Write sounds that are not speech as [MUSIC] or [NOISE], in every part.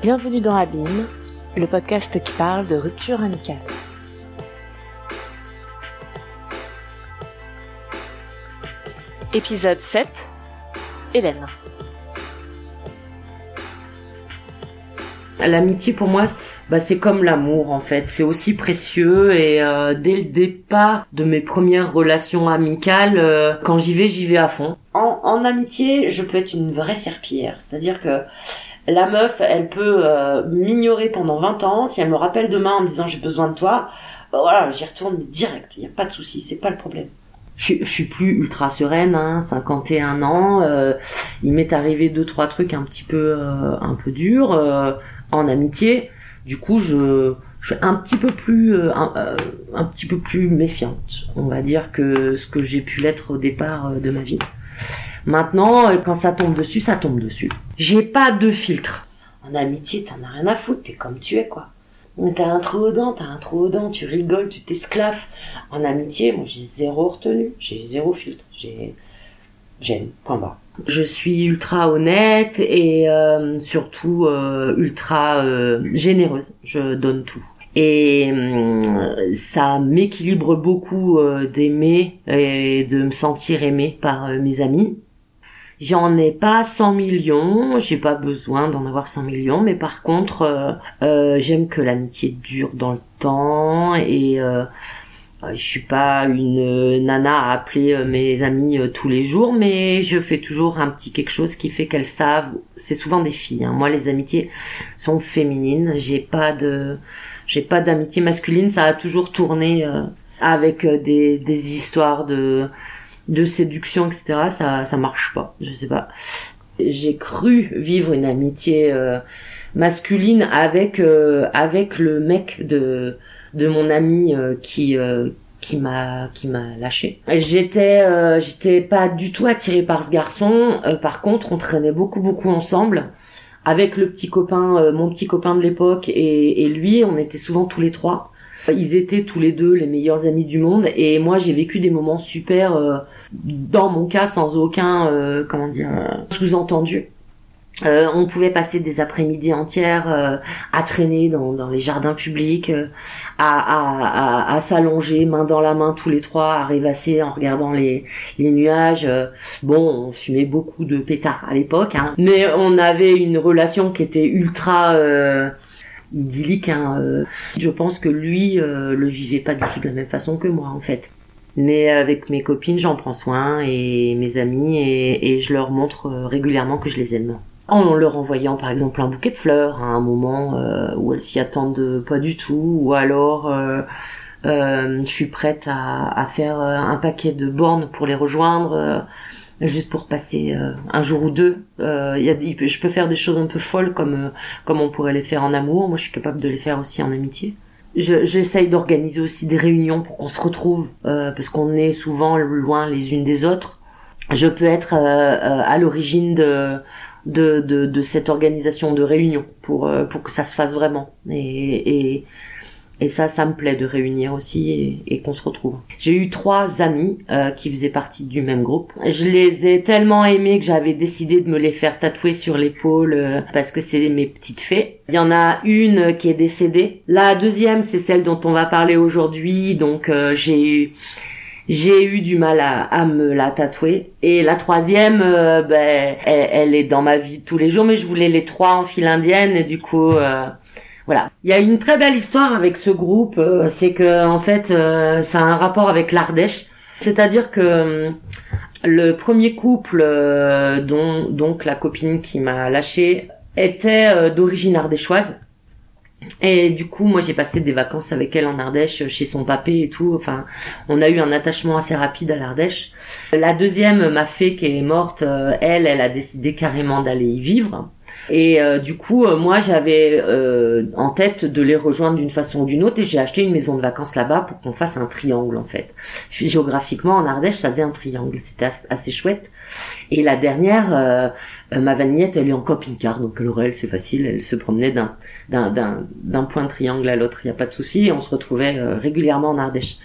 Bienvenue dans Abîme, le podcast qui parle de rupture amicale. Épisode 7 Hélène. L'amitié pour moi, bah, c'est comme l'amour en fait. C'est aussi précieux et euh, dès le départ de mes premières relations amicales, euh, quand j'y vais, j'y vais à fond. En, en, amitié, je peux être une vraie serpillière. C'est-à-dire que la meuf, elle peut euh, m'ignorer pendant 20 ans. Si elle me rappelle demain en me disant j'ai besoin de toi, bah, voilà, j'y retourne direct. Il n'y a pas de souci, c'est pas le problème. Je, je, suis plus ultra sereine, hein, 51 ans. il m'est arrivé deux trois trucs un petit peu un peu durs en amitié. Du coup, je, je suis un petit peu plus, euh, euh, un, petit peu plus méfiante, on va dire, que ce que j'ai pu l'être au départ euh, de ma vie. Maintenant, quand ça tombe dessus, ça tombe dessus. J'ai pas de filtre. En amitié, t'en as rien à foutre, t'es comme tu es, quoi. T'as un trou aux dents, t'as un trou aux dents, tu rigoles, tu t'esclaves. En amitié, moi, j'ai zéro retenue, j'ai zéro filtre, j'ai, j'aime, point bas. Je suis ultra honnête et euh, surtout euh, ultra euh, généreuse. Je donne tout. Et ça m'équilibre beaucoup d'aimer et de me sentir aimé par mes amis. J'en ai pas 100 millions, j'ai pas besoin d'en avoir 100 millions, mais par contre, j'aime que l'amitié dure dans le temps et euh, je suis pas une euh, nana à appeler euh, mes amis tous les jours, mais je fais toujours un petit quelque chose qui fait qu'elles savent. C'est souvent des filles. Hein. Moi, les amitiés sont féminines. J'ai pas de, j'ai pas d'amitié masculine. Ça a toujours tourné avec des, des histoires de, de séduction, etc. Ça, ça marche pas. Je sais pas. J'ai cru vivre une amitié masculine avec avec le mec de de mon ami euh, qui euh, qui m'a qui m'a lâché. J'étais euh, j'étais pas du tout attirée par ce garçon. par contre, on traînait beaucoup beaucoup ensemble avec le petit copain, mon petit copain de l'époque et, et, lui. On était souvent tous les trois. Ils étaient tous les deux les meilleurs amis du monde et moi j'ai vécu des moments super dans mon cas sans aucun comment dire sous-entendu. Euh, on pouvait passer des après-midi entières euh, à traîner dans, dans, les jardins publics, euh, à, à, à, s'allonger main dans la main tous les trois, à rêvasser en regardant les, les nuages. bon, on fumait beaucoup de pétards à l'époque, hein, mais on avait une relation qui était ultra idyllique. Hein, je pense que lui le vivait pas du tout de la même façon que moi en fait. Mais avec mes copines, j'en prends soin et mes amis et, et je leur montre régulièrement que je les aime en leur envoyant par exemple un bouquet de fleurs à un moment euh, où elles s'y attendent pas du tout, ou alors euh, euh, je suis prête à, faire un paquet de bornes pour les rejoindre, juste pour passer un jour ou deux. Y a, je peux faire des choses un peu folles comme comme on pourrait les faire en amour. Moi, je suis capable de les faire aussi en amitié. J'essaye d'organiser aussi des réunions pour qu'on se retrouve, parce qu'on est souvent loin les unes des autres. Je peux être à l'origine de de, de, de, cette organisation de réunion pour, euh, pour que ça se fasse vraiment. Et, et, et ça, ça me plaît de réunir aussi et, qu'on se retrouve. J'ai eu trois amis euh, qui faisaient partie du même groupe. Je les ai tellement aimés que j'avais décidé de me les faire tatouer sur l'épaule euh, parce que c'est mes petites fées. Il y en a une qui est décédée. La deuxième, c'est celle dont on va parler aujourd'hui. Donc j'ai eu j'ai eu du mal à, me la tatouer. Et la troisième, euh, ben, elle, est dans ma vie tous les jours, mais je voulais les trois en file indienne et du coup, euh, voilà. Il y a une très belle histoire avec ce groupe, euh, c'est que en fait, ça a un rapport avec l'Ardèche. C'est-à-dire que le premier couple dont donc la copine qui m'a lâché était d'origine ardéchoise. Et du coup, moi, j'ai passé des vacances avec elle en Ardèche, chez son papé et tout. Enfin, on a eu un attachement assez rapide à l'Ardèche. La deuxième, ma fée qui est morte, euh, elle, elle a décidé carrément d'aller y vivre. Et euh, du coup, euh, moi, j'avais en tête de les rejoindre d'une façon ou d'une autre, et j'ai acheté une maison de vacances là-bas pour qu'on fasse un triangle en fait. Géographiquement, en Ardèche, ça faisait un triangle, c'était assez chouette. Et la dernière, euh, ma vanillette, elle est en camping-car, donc elle, c'est facile, elle se promenait d'un, point de triangle à l'autre, il n'y a pas de souci, et on se retrouvait euh, régulièrement en Ardèche.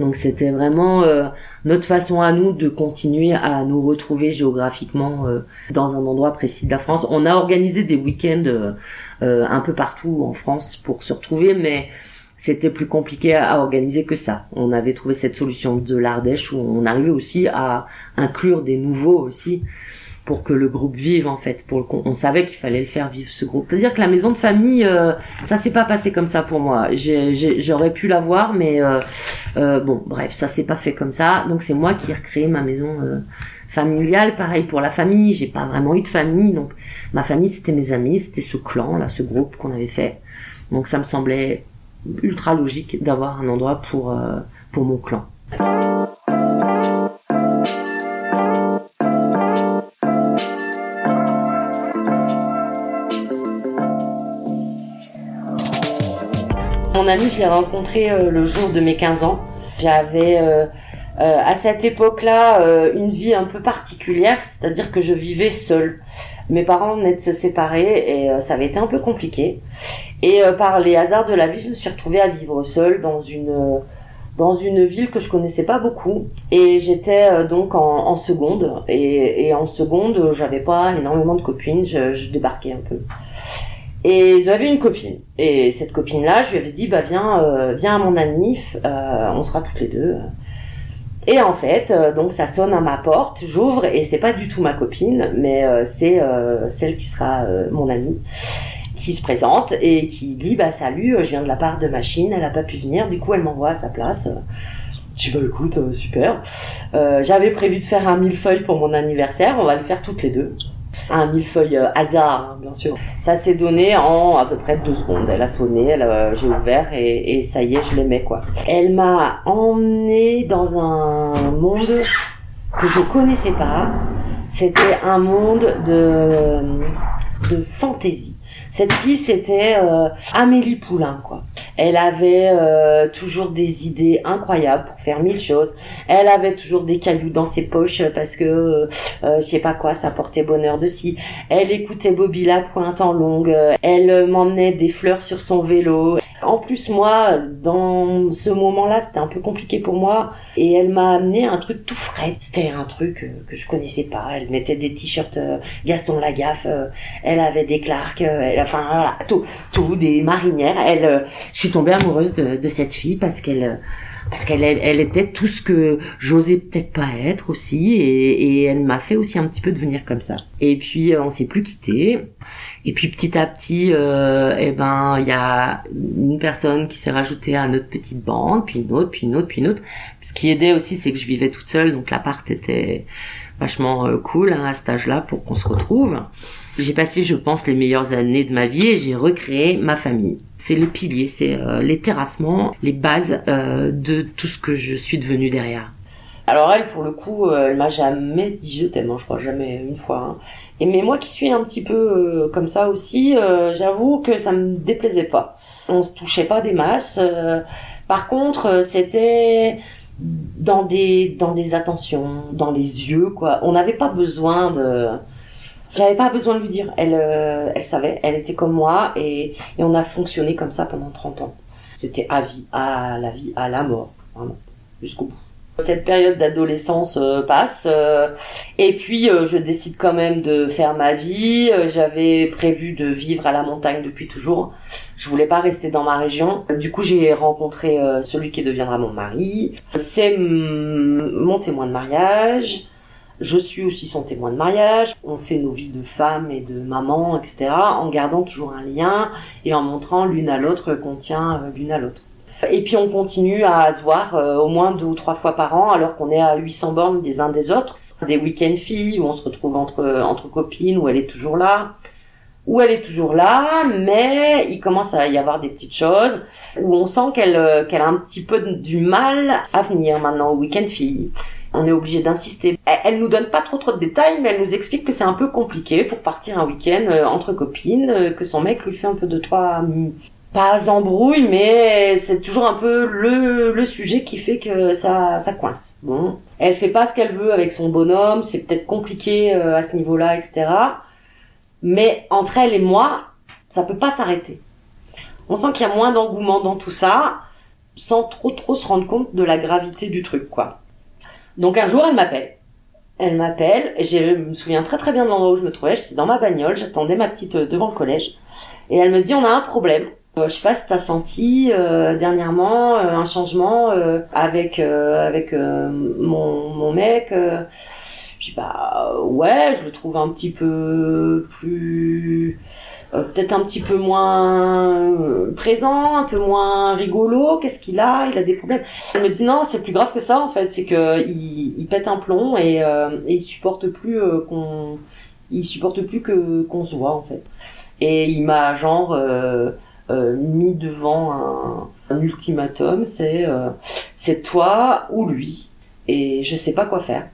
Donc c'était vraiment euh, notre façon à nous de continuer à nous retrouver géographiquement euh, dans un endroit précis de la France. On a organisé des week-ends euh, un peu partout en France pour se retrouver, mais c'était plus compliqué à organiser que ça. On avait trouvé cette solution de l'Ardèche où on arrivait aussi à inclure des nouveaux aussi pour que le groupe vive en fait. Pour le, on savait qu'il fallait le faire vivre ce groupe. C'est-à-dire que la maison de famille, euh, ça s'est pas passé comme ça pour moi. J'aurais pu l'avoir, mais euh, euh, bon, bref, ça s'est pas fait comme ça. Donc c'est moi qui ai recréé ma maison euh, familiale. Pareil pour la famille, j'ai pas vraiment eu de famille, donc ma famille c'était mes amis, c'était ce clan là, ce groupe qu'on avait fait. Donc ça me semblait ultra logique d'avoir un endroit pour euh, pour mon clan. Ami, je l'ai rencontré euh, le jour de mes 15 ans. J'avais euh, euh, à cette époque-là une vie un peu particulière, c'est-à-dire que je vivais seule. Mes parents venaient de se séparer et ça avait été un peu compliqué. Et par les hasards de la vie, je me suis retrouvée à vivre seule dans une dans une ville que je connaissais pas beaucoup et j'étais donc en, seconde et, en seconde j'avais pas énormément de copines je, je débarquais un peu et j'avais une copine. Et cette copine-là, je lui avais dit, bah viens, euh, viens à mon anif, euh, on sera toutes les deux. Et en fait, euh, donc ça sonne à ma porte, j'ouvre et c'est pas du tout ma copine, mais c'est celle qui sera mon amie, qui se présente et qui dit, bah salut, je viens de la part de machine, elle a pas pu venir, du coup elle m'envoie à sa place. Je dis bah écoute, super. J'avais prévu de faire un millefeuille pour mon anniversaire, on va le faire toutes les deux un millefeuille euh, hasard, hein, bien sûr. Ça s'est donné en à peu près deux secondes. Elle a sonné, elle j'ai ouvert et, et, ça y est, je l'aimais quoi. Elle m'a emmené dans un monde que je connaissais pas. C'était un monde de de fantaisie. Cette fille, c'était euh, Amélie Poulain, quoi. Elle avait euh, toujours des idées incroyables pour faire mille choses. Elle avait toujours des cailloux dans ses poches parce que euh, je sais pas quoi, ça portait bonheur de si. Elle écoutait Bobby Lapointe en longue. Elle m'emmenait des fleurs sur son vélo. En plus, moi, dans ce moment-là, c'était un peu compliqué pour moi. Et elle m'a amené un truc tout frais. C'était un truc euh, que je connaissais pas. Elle mettait des t-shirts euh, Gaston Lagaffe. Euh, elle avait des Clark. enfin, voilà, tout, tout, des marinières. Elle, je suis tombée amoureuse de, de cette fille parce qu'elle parce qu'elle elle, était tout ce que j'osais peut-être pas être aussi et, et elle m'a fait aussi un petit peu devenir comme ça. Et puis on s'est plus quitté et puis petit à petit euh, eh ben il y a une personne qui s'est rajoutée à notre petite bande puis une autre puis une autre puis une autre. Ce qui aidait aussi c'est que je vivais toute seule donc l'appart était vachement euh, cool hein, à cet âge-là pour qu'on se retrouve j'ai passé, je pense, les meilleures années de ma vie et j'ai recréé ma famille. C'est le pilier, c'est euh, les terrassements, les bases euh, de tout ce que je suis devenue derrière. Alors elle, pour le coup, euh, elle m'a jamais dit je t'aime, hein, je crois jamais une fois. Hein. Et mais moi qui suis un petit peu comme ça aussi, j'avoue que ça me déplaisait pas. On se touchait pas des masses. par contre, c'était dans des dans des attentions, dans les yeux quoi. On n'avait pas besoin de j'avais pas besoin de lui dire. Elle, euh, elle savait. Elle était comme moi et, et on a fonctionné comme ça pendant 30 ans. C'était à vie, à la vie, à la mort, vraiment, jusqu'au bout. Cette période d'adolescence euh, passe euh, et puis je décide quand même de faire ma vie. J'avais prévu de vivre à la montagne depuis toujours. Je voulais pas rester dans ma région. Du coup, j'ai rencontré celui qui deviendra mon mari. C'est mon témoin de mariage. Je suis aussi son témoin de mariage. On fait nos vies de femme et de maman, etc. en gardant toujours un lien et en montrant l'une à l'autre qu'on tient euh, l'une à l'autre. Et puis on continue à se voir euh, au moins deux ou trois fois par an alors qu'on est à 800 bornes des uns des autres. Des week-end filles où on se retrouve entre, copines où elle est toujours là où elle est toujours là, mais il commence à y avoir des petites choses où on sent qu'elle euh, a un petit peu du mal à venir maintenant au week-end fille on est obligé d'insister. Elle, nous donne pas trop trop de détails, mais elle nous explique que c'est un peu compliqué pour partir un week-end euh, entre copines, euh, que son mec lui fait un peu de trois pas embrouille, mais c'est toujours un peu le, le sujet qui fait que ça, ça coince. Bon, elle fait pas ce qu'elle veut avec son bonhomme, c'est peut-être compliqué euh, à ce niveau-là, etc. Mais entre elle et moi, ça peut pas s'arrêter. On sent qu'il y a moins d'engouement dans tout ça sans trop trop se rendre compte de la gravité du truc, quoi. Donc un jour, elle m'appelle. Elle m'appelle, et je me souviens très très bien de l'endroit où je me trouvais, j'étais dans ma bagnole, j'attendais ma petite euh, devant le collège. Et elle me dit, on a un problème. Euh, je sais pas si t'as senti euh, dernièrement un changement avec avec mon, mon mec. je dis bah ouais, je le trouve un petit peu plus peut-être un petit peu moins présent, un peu moins rigolo. Qu'est-ce qu'il a? Il a des problèmes. Elle me dit non, c'est plus grave que ça en fait. C'est que il, il pète un plomb et, et il supporte plus qu'on, il supporte plus que qu'on se voit en fait. Et il m'a genre euh, euh, mis devant un, un ultimatum, c'est euh, c'est toi ou lui. Et je sais pas quoi faire.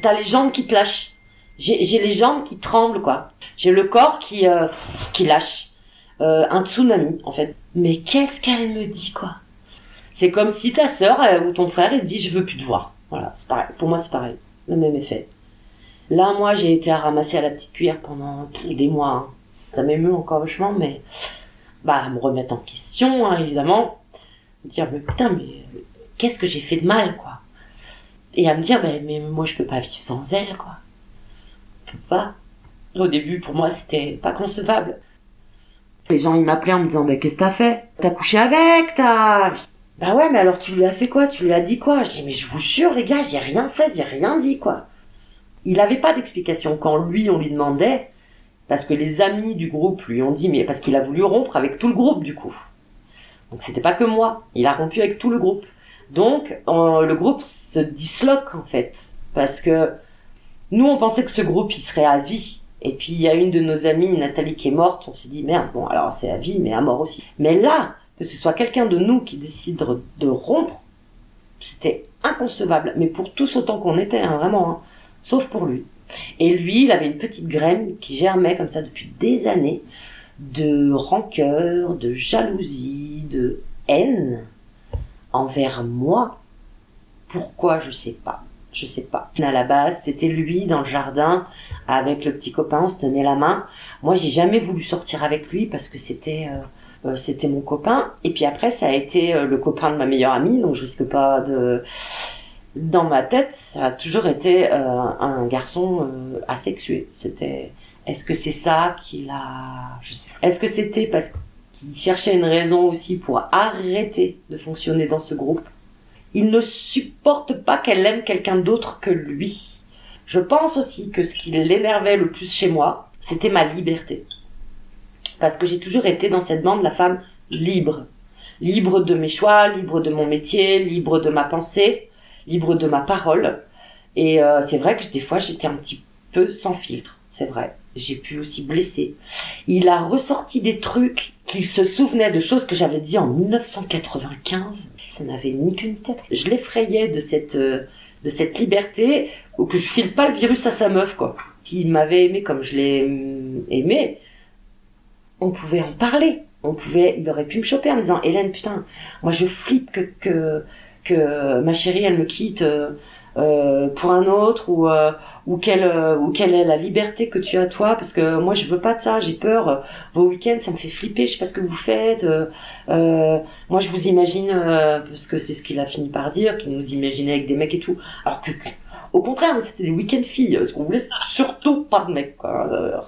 T'as les jambes qui te lâchent. J'ai les jambes qui tremblent, quoi. J'ai le corps qui, euh, qui lâche. Euh, un tsunami, en fait. Mais qu'est-ce qu'elle me dit, quoi? C'est comme si ta sœur ou ton frère, il dit, je veux plus te voir. Voilà, c'est pareil. Pour moi, c'est pareil. Le même effet. Là, moi, j'ai été à ramasser à la petite cuillère pendant des mois. Hein. Ça m'émeut encore vachement, mais bah, me remettre en question, hein, évidemment. Me dire, mais putain, mais qu'est-ce que j'ai fait de mal, quoi? Et à me dire, mais, mais moi, je peux pas vivre sans elle, quoi. Pas. Au début, pour moi, c'était pas concevable. Les gens, ils m'appelaient en me disant, mais qu'est-ce que t'as fait? T'as couché avec T'as... Bah ouais, mais alors tu lui as fait quoi? Tu lui as dit quoi? Je dis, mais je vous jure, les gars, j'ai rien fait, j'ai rien dit, quoi il n'avait pas d'explication. Quand lui, on lui demandait, parce que les amis du groupe lui ont dit, mais parce qu'il a voulu rompre avec tout le groupe du coup. Donc c'était pas que moi, il a rompu avec tout le groupe. Donc le groupe se disloque en fait, parce que nous on pensait que ce groupe il serait à vie. Et puis il y a une de nos amies, Nathalie, qui est morte. On s'est dit merde, bon alors c'est à vie, mais à mort aussi. Mais là, que ce soit quelqu'un de nous qui décide de rompre, c'était inconcevable. Mais pour tous autant qu'on était, hein, vraiment. Hein sauf pour lui. Et lui, il avait une petite graine qui germait comme ça depuis des années de rancœur, de jalousie, de haine envers moi. Pourquoi je sais pas. Je sais pas. À la base, c'était lui dans le jardin avec le petit copain, on se tenait la main. Moi, j'ai jamais voulu sortir avec lui parce que c'était euh, euh, c'était mon copain. Et puis après, ça a été euh, le copain de ma meilleure amie, donc je risque pas de dans ma tête, ça a toujours été un garçon asexué. C'était, est-ce que c'est ça qu'il a, est-ce que c'était parce qu'il cherchait une raison aussi pour arrêter de fonctionner dans ce groupe? Il ne supporte pas qu'elle aime quelqu'un d'autre que lui. Je pense aussi que ce qui l'énervait le plus chez moi, c'était ma liberté. Parce que j'ai toujours été dans cette bande la femme libre. Libre de mes choix, libre de mon métier, libre de ma pensée libre de ma parole. Et euh, c'est vrai que des fois j'étais un petit peu sans filtre, c'est vrai. J'ai pu aussi blesser. Il a ressorti des trucs qu'il se souvenait de choses que j'avais dit en 1995. Ça n'avait ni queue ni tête. Je l'effrayais de cette euh, de cette liberté ou que je file pas le virus à sa meuf quoi. S'il m'avait aimé comme je l'ai hum, aimé, on pouvait en parler. On pouvait, il aurait pu me choper en me disant Hélène putain, moi je flippe que que que ma chérie elle me quitte euh, euh, pour un autre ou euh, ou quelle ou quelle est la liberté que tu as toi parce que moi je veux pas de ça j'ai peur. Vos week-ends ça me fait flipper je sais pas ce que vous faites moi je vous imagine parce que c'est ce qu'il a fini par dire qu'il nous imaginait avec des mecs et tout. Alors que au contraire c'était des week-ends filles ce qu'on voulait surtout pas de mecs quoi.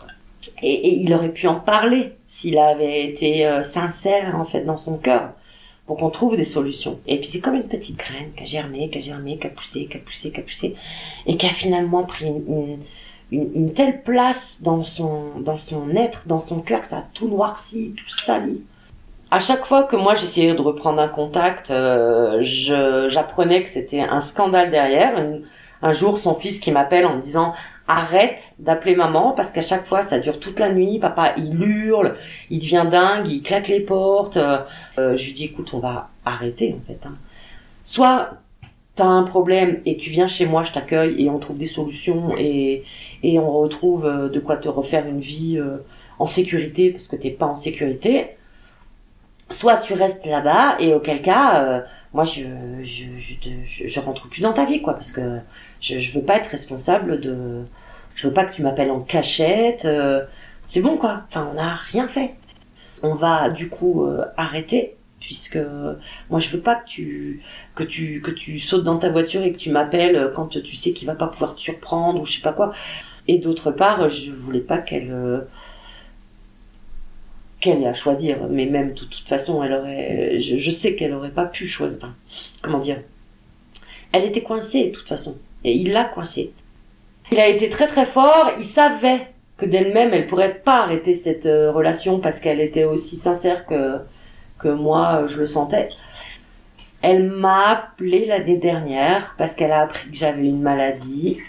Et, et, il aurait pu en parler s'il avait été sincère en fait dans son cœur pour qu'on trouve des solutions. Et puis c'est comme une petite graine qui a germé, qui a germé, qui a poussé, qui a poussé, qui a poussé, et qui a finalement pris une, une, une telle place dans son, dans son être, dans son cœur, que ça a tout noirci, tout sali. À chaque fois que moi j'essayais de reprendre un contact, euh, j'apprenais que c'était un scandale derrière. Un jour, son fils qui m'appelle en me disant arrête d'appeler maman parce qu'à chaque fois ça dure toute la nuit papa il hurle il devient dingue il claque les portes euh, je lui dis écoute on va arrêter en fait hein. soit t'as un problème et tu viens chez moi je t'accueille et on trouve des solutions et on retrouve euh, de quoi te refaire une vie euh, en sécurité parce que t'es pas en sécurité soit tu restes là-bas et auquel cas moi je je rentre plus dans ta vie quoi parce que je, je veux pas être responsable de. Je veux pas que tu m'appelles en cachette. Euh, c'est bon quoi. Enfin, on n'a rien fait. on va du coup euh, arrêter puisque moi je veux pas que tu que tu que tu sautes dans ta voiture et que tu m'appelles quand tu sais qu'il va pas pouvoir te surprendre ou je sais pas quoi. Et d'autre part, je voulais pas qu'elle euh, qu'elle ait à choisir, mais même de toute, façon, elle aurait, je, sais qu'elle aurait pas pu choisir. comment dire? Elle était coincée de toute façon, et il l'a coincée. Il a été très très fort. Il savait que d'elle-même, elle pourrait pas arrêter cette euh, relation parce qu'elle était aussi sincère que que moi, je le sentais. Elle m'a appelé l'année dernière parce qu'elle a appris que j'avais une maladie.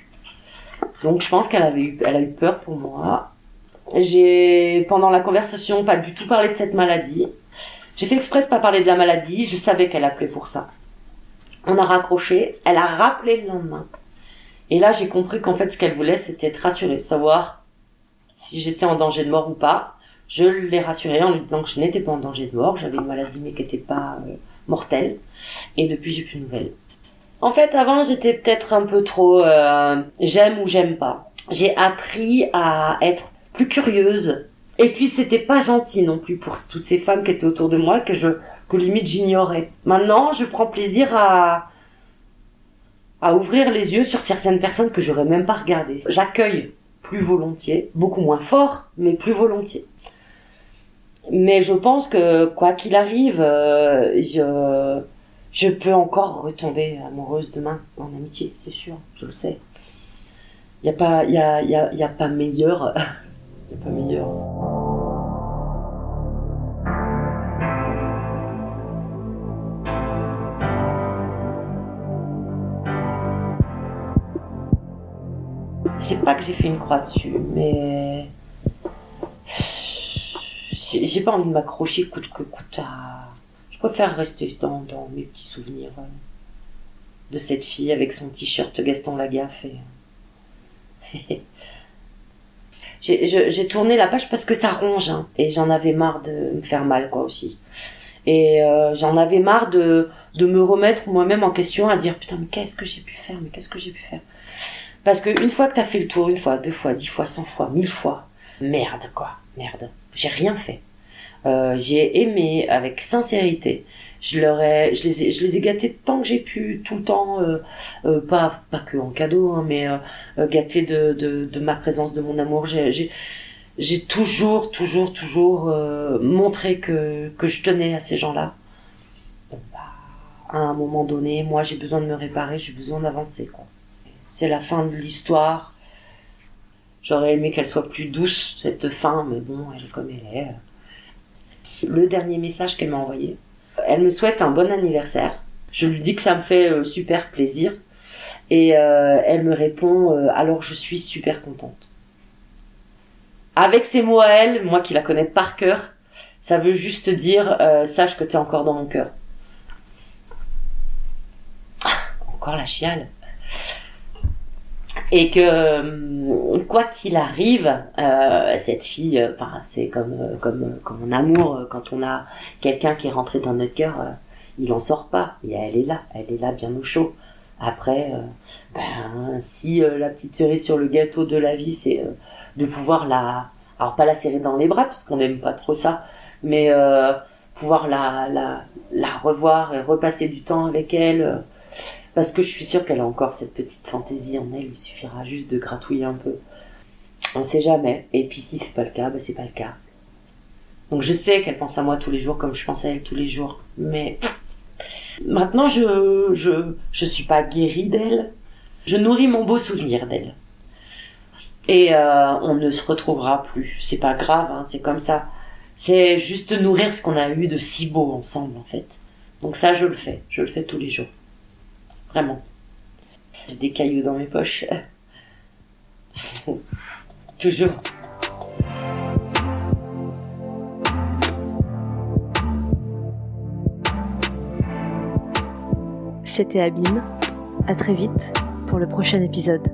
Donc je pense qu'elle avait eu, elle a eu peur pour moi. J'ai, pendant la conversation, pas du tout parlé de cette maladie. J'ai fait exprès de pas parler de la maladie. Je savais qu'elle appelait pour ça. On a raccroché. Elle a rappelé le lendemain. Et là, j'ai compris qu'en fait, ce qu'elle voulait, c'était être rassurée, savoir si j'étais en danger de mort ou pas. Je l'ai rassurée en lui disant que je n'étais pas en danger de mort. J'avais une maladie, mais qui n'était pas euh, mortelle. Et depuis, j'ai plus de nouvelles. En fait, avant, j'étais peut-être un peu trop euh, j'aime ou j'aime pas. J'ai appris à être plus curieuse. Et puis, c'était pas gentil non plus pour toutes ces femmes qui étaient autour de moi que je que limite j'ignorais. Maintenant, je prends plaisir à à ouvrir les yeux sur certaines personnes que j'aurais même pas regardées. J'accueille plus volontiers, beaucoup moins fort, mais plus volontiers. Mais je pense que quoi qu'il arrive, euh, je je peux encore retomber amoureuse demain en amitié, c'est sûr, je le sais. Il n'y a pas, y a, y a, y a pas meilleur. [LAUGHS] Il a pas meilleur. C'est pas que j'ai fait une croix dessus, mais j'ai pas envie de m'accrocher coûte que coûte à je préfère rester dans, mes petits souvenirs euh, de cette fille avec son t-shirt Gaston Lagaffe. Et... [LAUGHS] j'ai tourné la page parce que ça ronge hein, et j'en avais marre de me faire mal quoi aussi. Et euh, j'en avais marre de, de me remettre moi-même en question à dire putain mais qu'est-ce que j'ai pu faire mais qu'est-ce que j'ai pu faire? Parce que une fois que t'as fait le tour une fois deux fois dix fois cent fois mille fois merde quoi merde j'ai rien fait euh, j'ai aimé avec sincérité. Je leur ai, je les ai, je les ai gâtés tant que j'ai pu, tout le temps, euh, euh, pas pas que en cadeau, hein, mais gâtés de, de, de ma présence, de mon amour. J'ai j'ai toujours, toujours, toujours montré que, que je tenais à ces gens-là. Bon, bah, à un moment donné, moi j'ai besoin de me réparer, j'ai besoin d'avancer. quoi. C'est la fin de l'histoire. J'aurais aimé qu'elle soit plus douce, cette fin, mais bon, elle est comme elle est le dernier message qu'elle m'a envoyé. Elle me souhaite un bon anniversaire. Je lui dis que ça me fait euh, super plaisir. Et euh, elle me répond euh, alors je suis super contente. Avec ces mots à elle, moi qui la connais par cœur, ça veut juste dire sache que tu es encore dans mon cœur. Ah, encore la chiale et que euh, quoi qu'il arrive, euh, cette fille, euh, c'est comme comme comme en amour, quand on a quelqu'un qui est rentré dans notre cœur, il en sort pas. Et elle est là, elle est là bien au chaud. Après, ben si la petite cerise sur le gâteau de la vie, c'est de pouvoir la, alors pas la serrer dans les bras parce qu'on n'aime pas trop ça, mais pouvoir la, la la revoir et repasser du temps avec elle parce que je suis sûre qu'elle a encore cette petite fantaisie en elle, il suffira juste de gratouiller un peu. On sait jamais. Et puis si c'est pas le cas, bah c'est pas le cas. Donc je sais qu'elle pense à moi tous les jours comme je pense à elle tous les jours. Mais maintenant je je je suis pas guérie d'elle. Je nourris mon beau souvenir d'elle. Et euh, on ne se retrouvera plus. C'est pas grave, hein, c'est comme ça. C'est juste nourrir ce qu'on a eu de si beau ensemble en fait. Donc ça je le fais, je le fais tous les jours. Vraiment. J'ai des cailloux dans mes poches. [LAUGHS] Toujours. C'était Abîme. À très vite pour le prochain épisode.